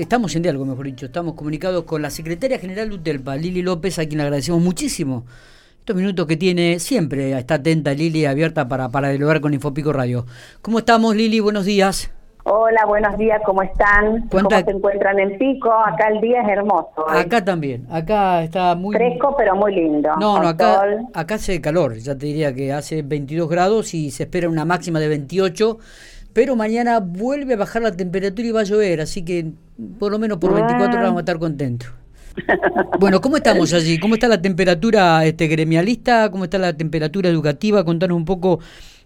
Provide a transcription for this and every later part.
estamos en diálogo, mejor dicho, estamos comunicados con la secretaria general de UTELPA, Lili López, a quien le agradecemos muchísimo estos minutos que tiene, siempre está atenta Lili, abierta para, para dialogar con Infopico Radio. ¿Cómo estamos, Lili? Buenos días. Hola, buenos días, ¿cómo están? ¿Cómo se encuentran en Pico? Acá el día es hermoso. ¿eh? Acá también, acá está muy... Fresco, pero muy lindo. No, no, acá, acá hace calor, ya te diría que hace 22 grados y se espera una máxima de 28 pero mañana vuelve a bajar la temperatura y va a llover, así que por lo menos por 24 horas vamos a estar contentos. Bueno, ¿cómo estamos allí? ¿Cómo está la temperatura este, gremialista? ¿Cómo está la temperatura educativa? Contanos un poco,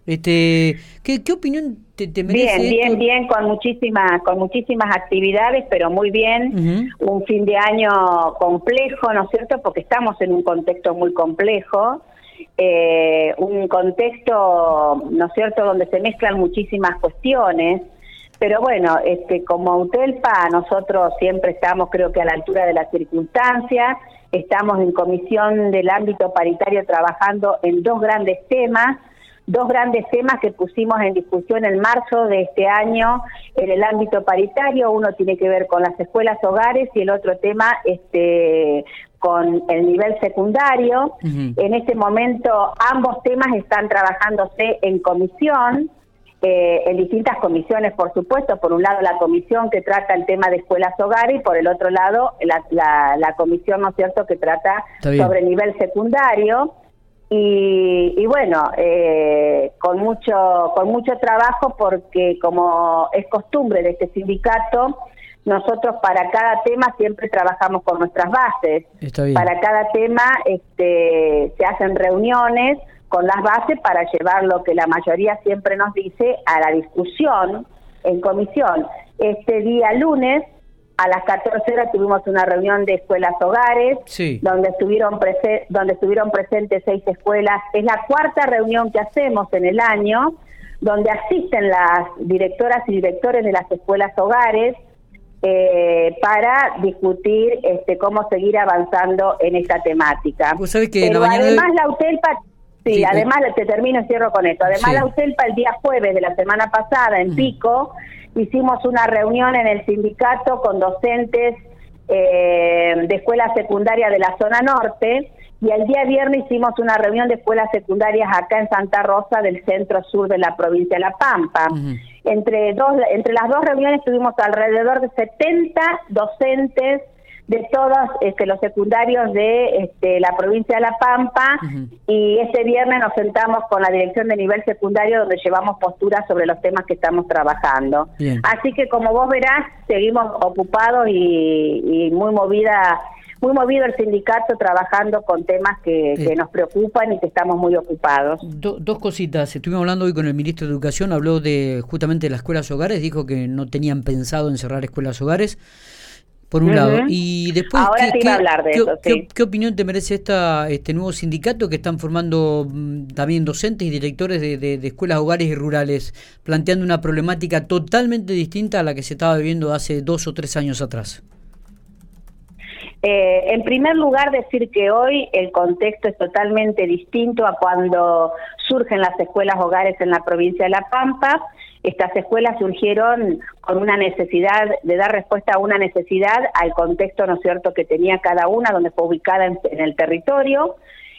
este, ¿qué, opinión te, te merece? Bien, bien, bien, con muchísimas, con muchísimas actividades, pero muy bien. Un fin de año complejo, ¿no es cierto? Porque estamos en un contexto muy complejo eh, un contexto, ¿no es cierto?, donde se mezclan muchísimas cuestiones. Pero bueno, este, como UTELPA nosotros siempre estamos creo que a la altura de las circunstancias, estamos en comisión del ámbito paritario trabajando en dos grandes temas, dos grandes temas que pusimos en discusión en marzo de este año en el ámbito paritario. Uno tiene que ver con las escuelas hogares y el otro tema este, con el nivel secundario. En este momento ambos temas están trabajándose en comisión. Eh, en distintas comisiones, por supuesto, por un lado la comisión que trata el tema de escuelas hogares y por el otro lado la, la, comisión, ¿no es cierto?, que trata sobre el nivel secundario. Y, bueno, eh, con mucho con mucho trabajo porque como es costumbre de este sindicato, nosotros para cada tema siempre trabajamos con nuestras bases. Para cada tema este, se hacen reuniones con las bases para llevar lo que la mayoría siempre nos dice a la discusión en comisión. Este día lunes a las 14 horas tuvimos una reunión de escuelas hogares, donde estuvieron donde estuvieron presentes seis escuelas. Es la cuarta reunión que hacemos en el año, donde asisten las directoras y directores de las escuelas hogares eh, para discutir este, cómo seguir avanzando en esta temática. Pero además la UTELPA, sí, además te termino y cierro con esto. Además la UTELPA el día jueves de la semana pasada en Pico hicimos una reunión en el sindicato con docentes eh, de escuela secundaria de la zona norte y el día viernes hicimos una reunión de escuelas secundarias acá en Santa Rosa del centro sur de la provincia de La Pampa. Entre dos entre las dos reuniones tuvimos alrededor de 70 docentes de todos este, los secundarios de este, la provincia de La Pampa y este viernes nos sentamos con la dirección de nivel secundario donde llevamos posturas sobre los temas que estamos trabajando. Así que como vos verás, seguimos ocupados y muy movida muy movido el sindicato trabajando con temas que, eh. nos preocupan y que estamos muy ocupados. dos cositas. Estuvimos hablando hoy con el ministro de Educación, habló de justamente de las escuelas hogares, dijo que no tenían pensado en cerrar escuelas hogares. Por un lado. Y después, ¿qué, opinión te merece esta, este nuevo sindicato que están formando mm, también docentes y directores de, de, escuelas hogares y rurales, planteando una problemática totalmente distinta a la que se estaba viviendo hace dos o tres años atrás? Eh, en primer lugar, decir que hoy el contexto es totalmente distinto a cuando surgen las escuelas hogares en la provincia de La Pampa. Estas escuelas surgieron con una necesidad de dar respuesta a una necesidad al contexto, ¿no es cierto?, que tenía cada una, donde fue ubicada en, el territorio.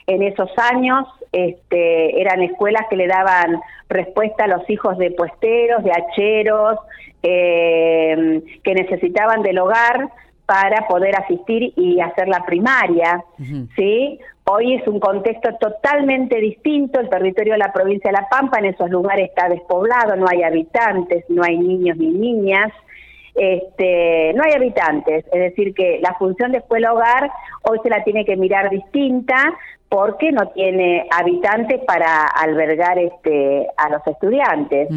En esos años este, eran escuelas que le daban respuesta a los hijos de puesteros, de hacheros, eh, que necesitaban del hogar para poder asistir y hacer la primaria, ¿sí? Hoy es un contexto totalmente distinto, el territorio de la provincia de La Pampa en esos lugares está despoblado, no hay habitantes, no hay niños ni niñas, este, no hay habitantes, es decir que la función de escuela hogar hoy se la tiene que mirar distinta porque no tiene habitantes para albergar este a los estudiantes.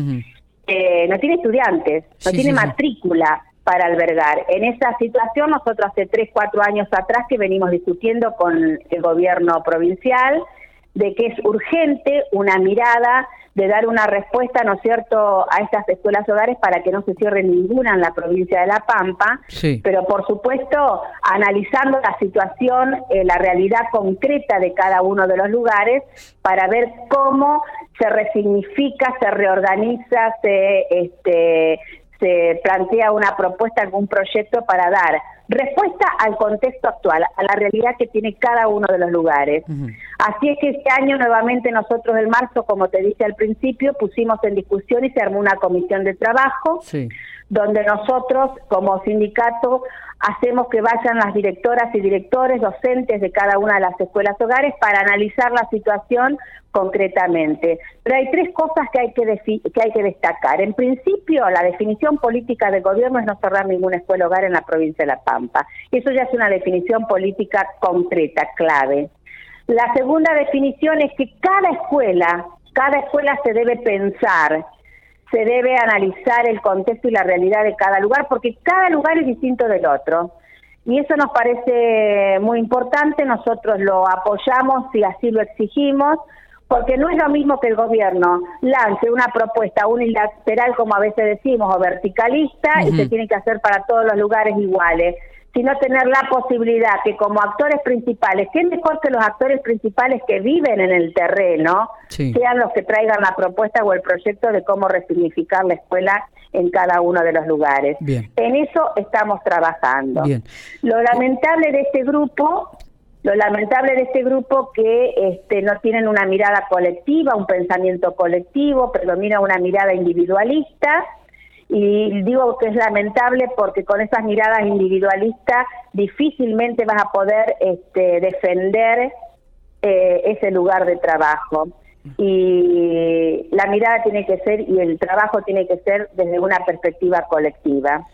Eh, no tiene estudiantes, no tiene matrícula para albergar. En esa situación, nosotros hace tres, cuatro años atrás que venimos discutiendo con el gobierno provincial de que es urgente una mirada de dar una respuesta, ¿no es cierto?, a estas escuelas hogares para que no se cierre ninguna en la provincia de La Pampa, pero por supuesto analizando la situación, eh, la realidad concreta de cada uno de los lugares para ver cómo se resignifica, se reorganiza, se este, se plantea una propuesta, algún proyecto para dar respuesta al contexto actual, a la realidad que tiene cada uno de los lugares. Así es que este año nuevamente nosotros en marzo, como te dije al principio, pusimos en discusión y se armó una comisión de trabajo, donde nosotros como sindicato hacemos que vayan las directoras y directores, docentes de cada una de las escuelas hogares para analizar la situación concretamente. Pero hay tres cosas que hay que, que hay que destacar. En principio, la definición política del gobierno es no cerrar ninguna escuela hogar en la provincia de La Pampa. Eso ya es una definición política concreta, clave. La segunda definición es que cada escuela, cada escuela se debe pensar, se debe analizar el contexto y la realidad de cada lugar, porque cada lugar es distinto del otro. Y eso nos parece muy importante, nosotros lo apoyamos y así lo exigimos, porque no es lo mismo que el gobierno lance una propuesta unilateral, como a veces decimos, o verticalista, y se tiene que hacer para todos los lugares iguales, sino tener la posibilidad que como actores principales, que es mejor que los actores principales que viven en el terreno, sean los que traigan la propuesta o el proyecto de cómo resignificar la escuela en cada uno de los lugares. En eso estamos trabajando. Lo lamentable de este grupo lo lamentable de este grupo que este, no tienen una mirada colectiva, un pensamiento colectivo, predomina una mirada individualista y digo que es lamentable porque con esas miradas individualistas difícilmente vas a poder este, defender eh, ese lugar de trabajo y la mirada tiene que ser y el trabajo tiene que ser desde una perspectiva colectiva.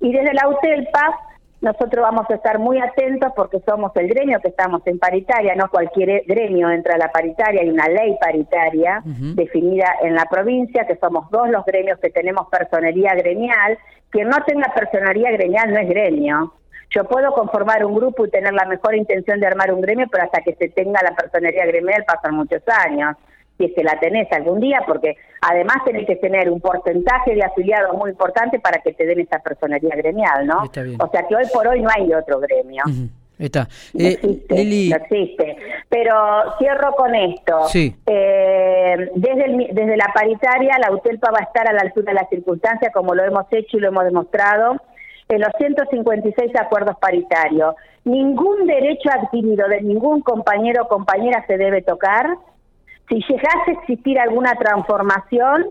Y desde la UTELPA nosotros vamos a estar muy atentos porque somos el gremio que estamos en paritaria, no cualquier gremio entra a la paritaria, hay una ley paritaria definida en la provincia, que somos dos los gremios que tenemos personería gremial. Quien no tenga personería gremial no es gremio. Yo puedo conformar un grupo y tener la mejor intención de armar un gremio, pero hasta que se tenga la personería gremial pasan muchos años que la tenés algún día, porque además tenés que tener un porcentaje de afiliados muy importante para que te den esa personería gremial, ¿no? O sea que hoy por hoy no hay otro gremio. Está. No, eh, existe, existe. Pero cierro con esto. Sí. Eh, desde, desde la paritaria, la UTELPA va a estar a la altura de las circunstancias, como lo hemos hecho y lo hemos demostrado en los 156 acuerdos paritarios. Ningún derecho adquirido de ningún compañero o compañera se debe tocar si llegase a existir alguna transformación,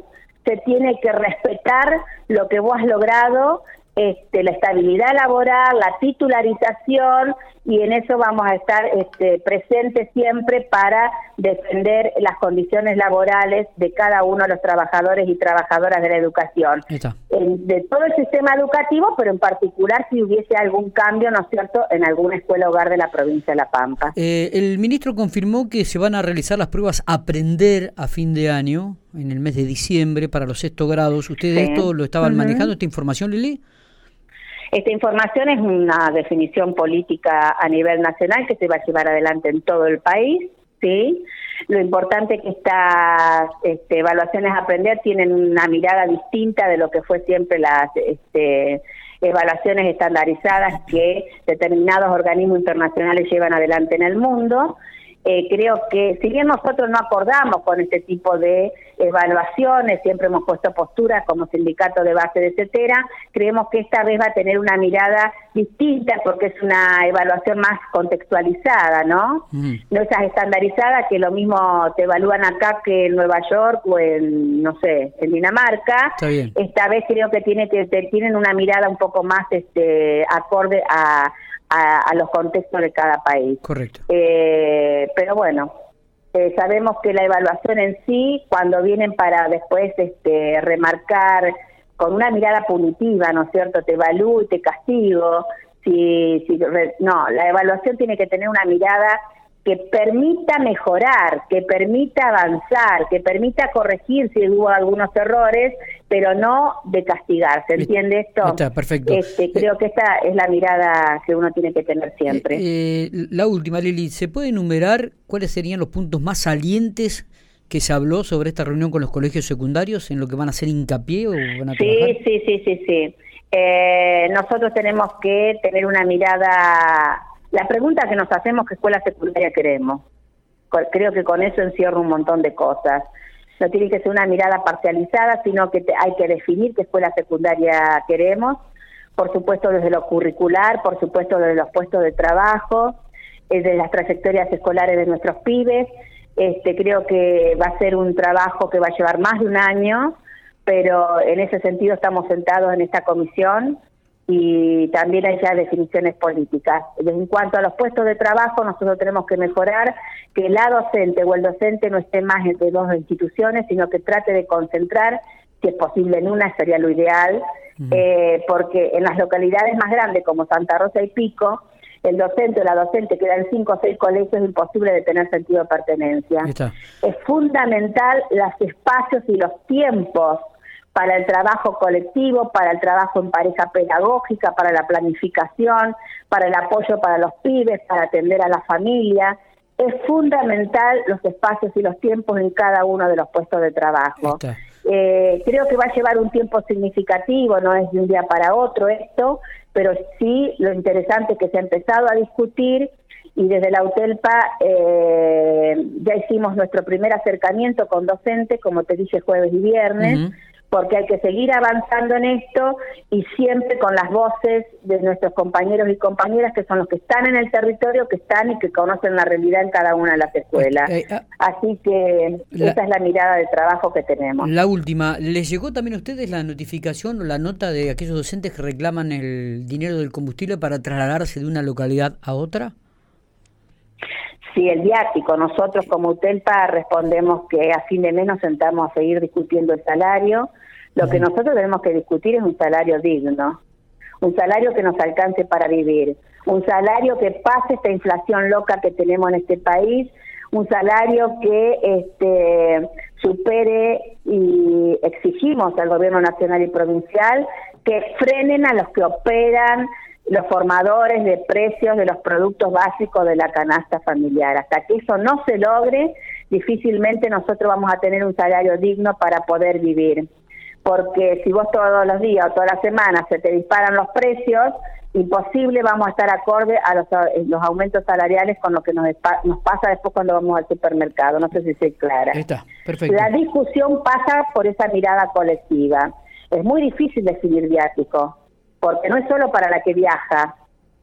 se tiene que respetar lo que vos has logrado este, la estabilidad laboral, la titularización y en eso vamos a estar este, presentes siempre para defender las condiciones laborales de cada uno de los trabajadores y trabajadoras de la educación, de todo el sistema educativo, pero en particular si hubiese algún cambio, ¿no es cierto?, en alguna escuela hogar de la provincia de La Pampa. Eh, el ministro confirmó que se van a realizar las pruebas Aprender a fin de año, en el mes de diciembre, para los sexto grados. ¿Ustedes esto lo estaban manejando, esta información, Lili? Esta información es una definición política a nivel nacional que se va a llevar adelante en todo el país, ¿sí? Lo importante es que estas este, evaluaciones aprender tienen una mirada distinta de lo que fue siempre las este, evaluaciones estandarizadas que determinados organismos internacionales llevan adelante en el mundo. Eh, creo que si bien nosotros no acordamos con este tipo de evaluaciones, siempre hemos puesto posturas como sindicato de base, etcétera, creemos que esta vez va a tener una mirada distinta porque es una evaluación más contextualizada, ¿no? Mm. No esas estandarizadas que lo mismo te evalúan acá que en Nueva York o en, no sé, en Dinamarca. Esta vez creo que tiene que tienen una mirada un poco más este acorde a a, los contextos de cada país. Correcto. Eh, pero bueno, eh, sabemos que la evaluación en sí, cuando vienen para después este, remarcar con una mirada punitiva, ¿no es cierto? Te evalúo y te castigo. Si, si, no, la evaluación tiene que tener una mirada que permita mejorar, que permita avanzar, que permita corregir si hubo algunos errores, pero no de castigar. ¿Se entiende esto? Está, perfecto. Este, eh, creo que esta es la mirada que uno tiene que tener siempre. Eh, eh, la última, Lili, ¿se puede enumerar cuáles serían los puntos más salientes que se habló sobre esta reunión con los colegios secundarios, en lo que van a hacer hincapié o van a Sí, sí, sí, sí, sí. nosotros tenemos que tener una mirada la pregunta que nos hacemos, ¿qué escuela secundaria queremos? Creo que con eso encierro un montón de cosas. no tiene que ser una mirada parcializada, sino que hay que definir qué escuela secundaria queremos, por supuesto desde lo curricular, por supuesto desde los puestos de trabajo, desde las trayectorias escolares de nuestros pibes. Este, creo que va a ser un trabajo que va a llevar más de un año, pero en ese sentido estamos sentados en esta comisión y también hay ya definiciones políticas. En cuanto a los puestos de trabajo, nosotros tenemos que mejorar que la docente o el docente no esté más entre dos instituciones, sino que trate de concentrar, si es posible en una, sería lo ideal, eh, porque en las localidades más grandes como Santa Rosa y Pico, el docente o la docente queda en cinco o seis colegios, es imposible de tener sentido de pertenencia. Es fundamental los espacios y los tiempos para el trabajo colectivo, para el trabajo en pareja pedagógica, para la planificación, para el apoyo para los pibes, para atender a la familia. Es fundamental los espacios y los tiempos en cada uno de los puestos de trabajo. Eh, creo que va a llevar un tiempo significativo, no es de un día para otro esto, pero sí lo interesante es que se ha empezado a discutir y desde la UTELPA eh, ya hicimos nuestro primer acercamiento con docentes, como te dije, jueves y viernes porque hay que seguir avanzando en esto y siempre con las voces de nuestros compañeros y compañeras que son los que están en el territorio, que están y que conocen la realidad en cada una de las escuelas. Eh, ah, Así que esa es la mirada de trabajo que tenemos. La última, ¿les llegó también a ustedes la notificación o la nota de aquellos docentes que reclaman el dinero del combustible para trasladarse de una localidad a otra? Sí, el viático. Nosotros como UTELPA respondemos que a fin de mes nos sentamos a seguir discutiendo el salario. Lo que nosotros tenemos que discutir es un salario digno, un salario que nos alcance para vivir, un salario que pase esta inflación loca que tenemos en este país, un salario que este, supere y exigimos al gobierno nacional y provincial que frenen a los que operan los formadores de precios de los productos básicos de la canasta familiar. Hasta que eso no se logre, difícilmente nosotros vamos a tener un salario digno para poder vivir. Porque si vos todos los días o todas las semanas se te disparan los precios, imposible vamos a estar acorde a los, eh, los aumentos salariales con lo que nos, nos pasa después cuando vamos al supermercado. No sé si soy clara. Está, perfecto. La discusión pasa por esa mirada colectiva. Es muy difícil decidir viático porque no es solo para la que viaja.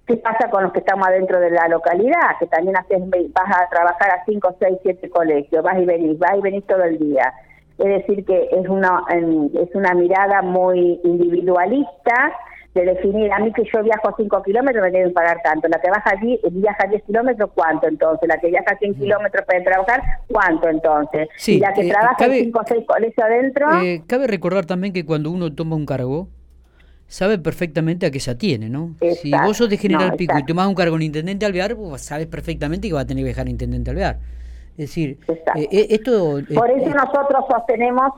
¿Qué pasa con los que estamos adentro de la localidad? Que también haces, vas a trabajar a 5, 6, 7 colegios, vas y venís, vas y venís todo el día. Es decir, que es una, es una mirada muy individualista de definir, a mí que yo viajo 5 kilómetros me deben pagar tanto, la que baja allí, viaja 10 kilómetros, ¿cuánto entonces? La que viaja 100 mm. kilómetros para trabajar, ¿cuánto entonces? y la que eh, trabaja 5 o 6 colegios adentro... Eh, cabe recordar también que cuando uno toma un cargo, sabe perfectamente a qué se atiene, ¿no? si vos sos de General Pico y tomás un cargo en Intendente Alvear, vos sabes perfectamente que va a tener que viajar Intendente Alvear. Es decir, eh, eh, esto... Por eso nosotros sostenemos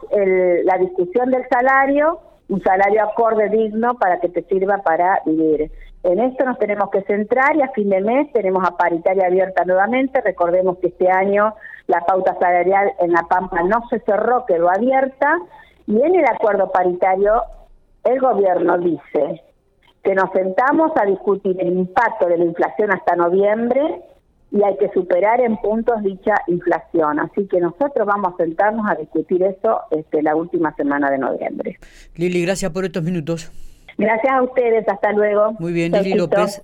la discusión del salario, un salario acorde digno para que te sirva para vivir. En esto nos tenemos que centrar y a fin de mes tenemos a paritaria abierta nuevamente. Recordemos que este año la pauta salarial en La Pampa no se cerró, quedó abierta. Y en el acuerdo paritario el gobierno dice que nos sentamos a discutir el impacto de la inflación hasta noviembre y hay que superar en puntos dicha inflación. Así que nosotros vamos a sentarnos a discutir eso este, la última semana de noviembre. Lili, gracias por estos minutos. Gracias a ustedes, hasta luego. Muy bien, Lili López.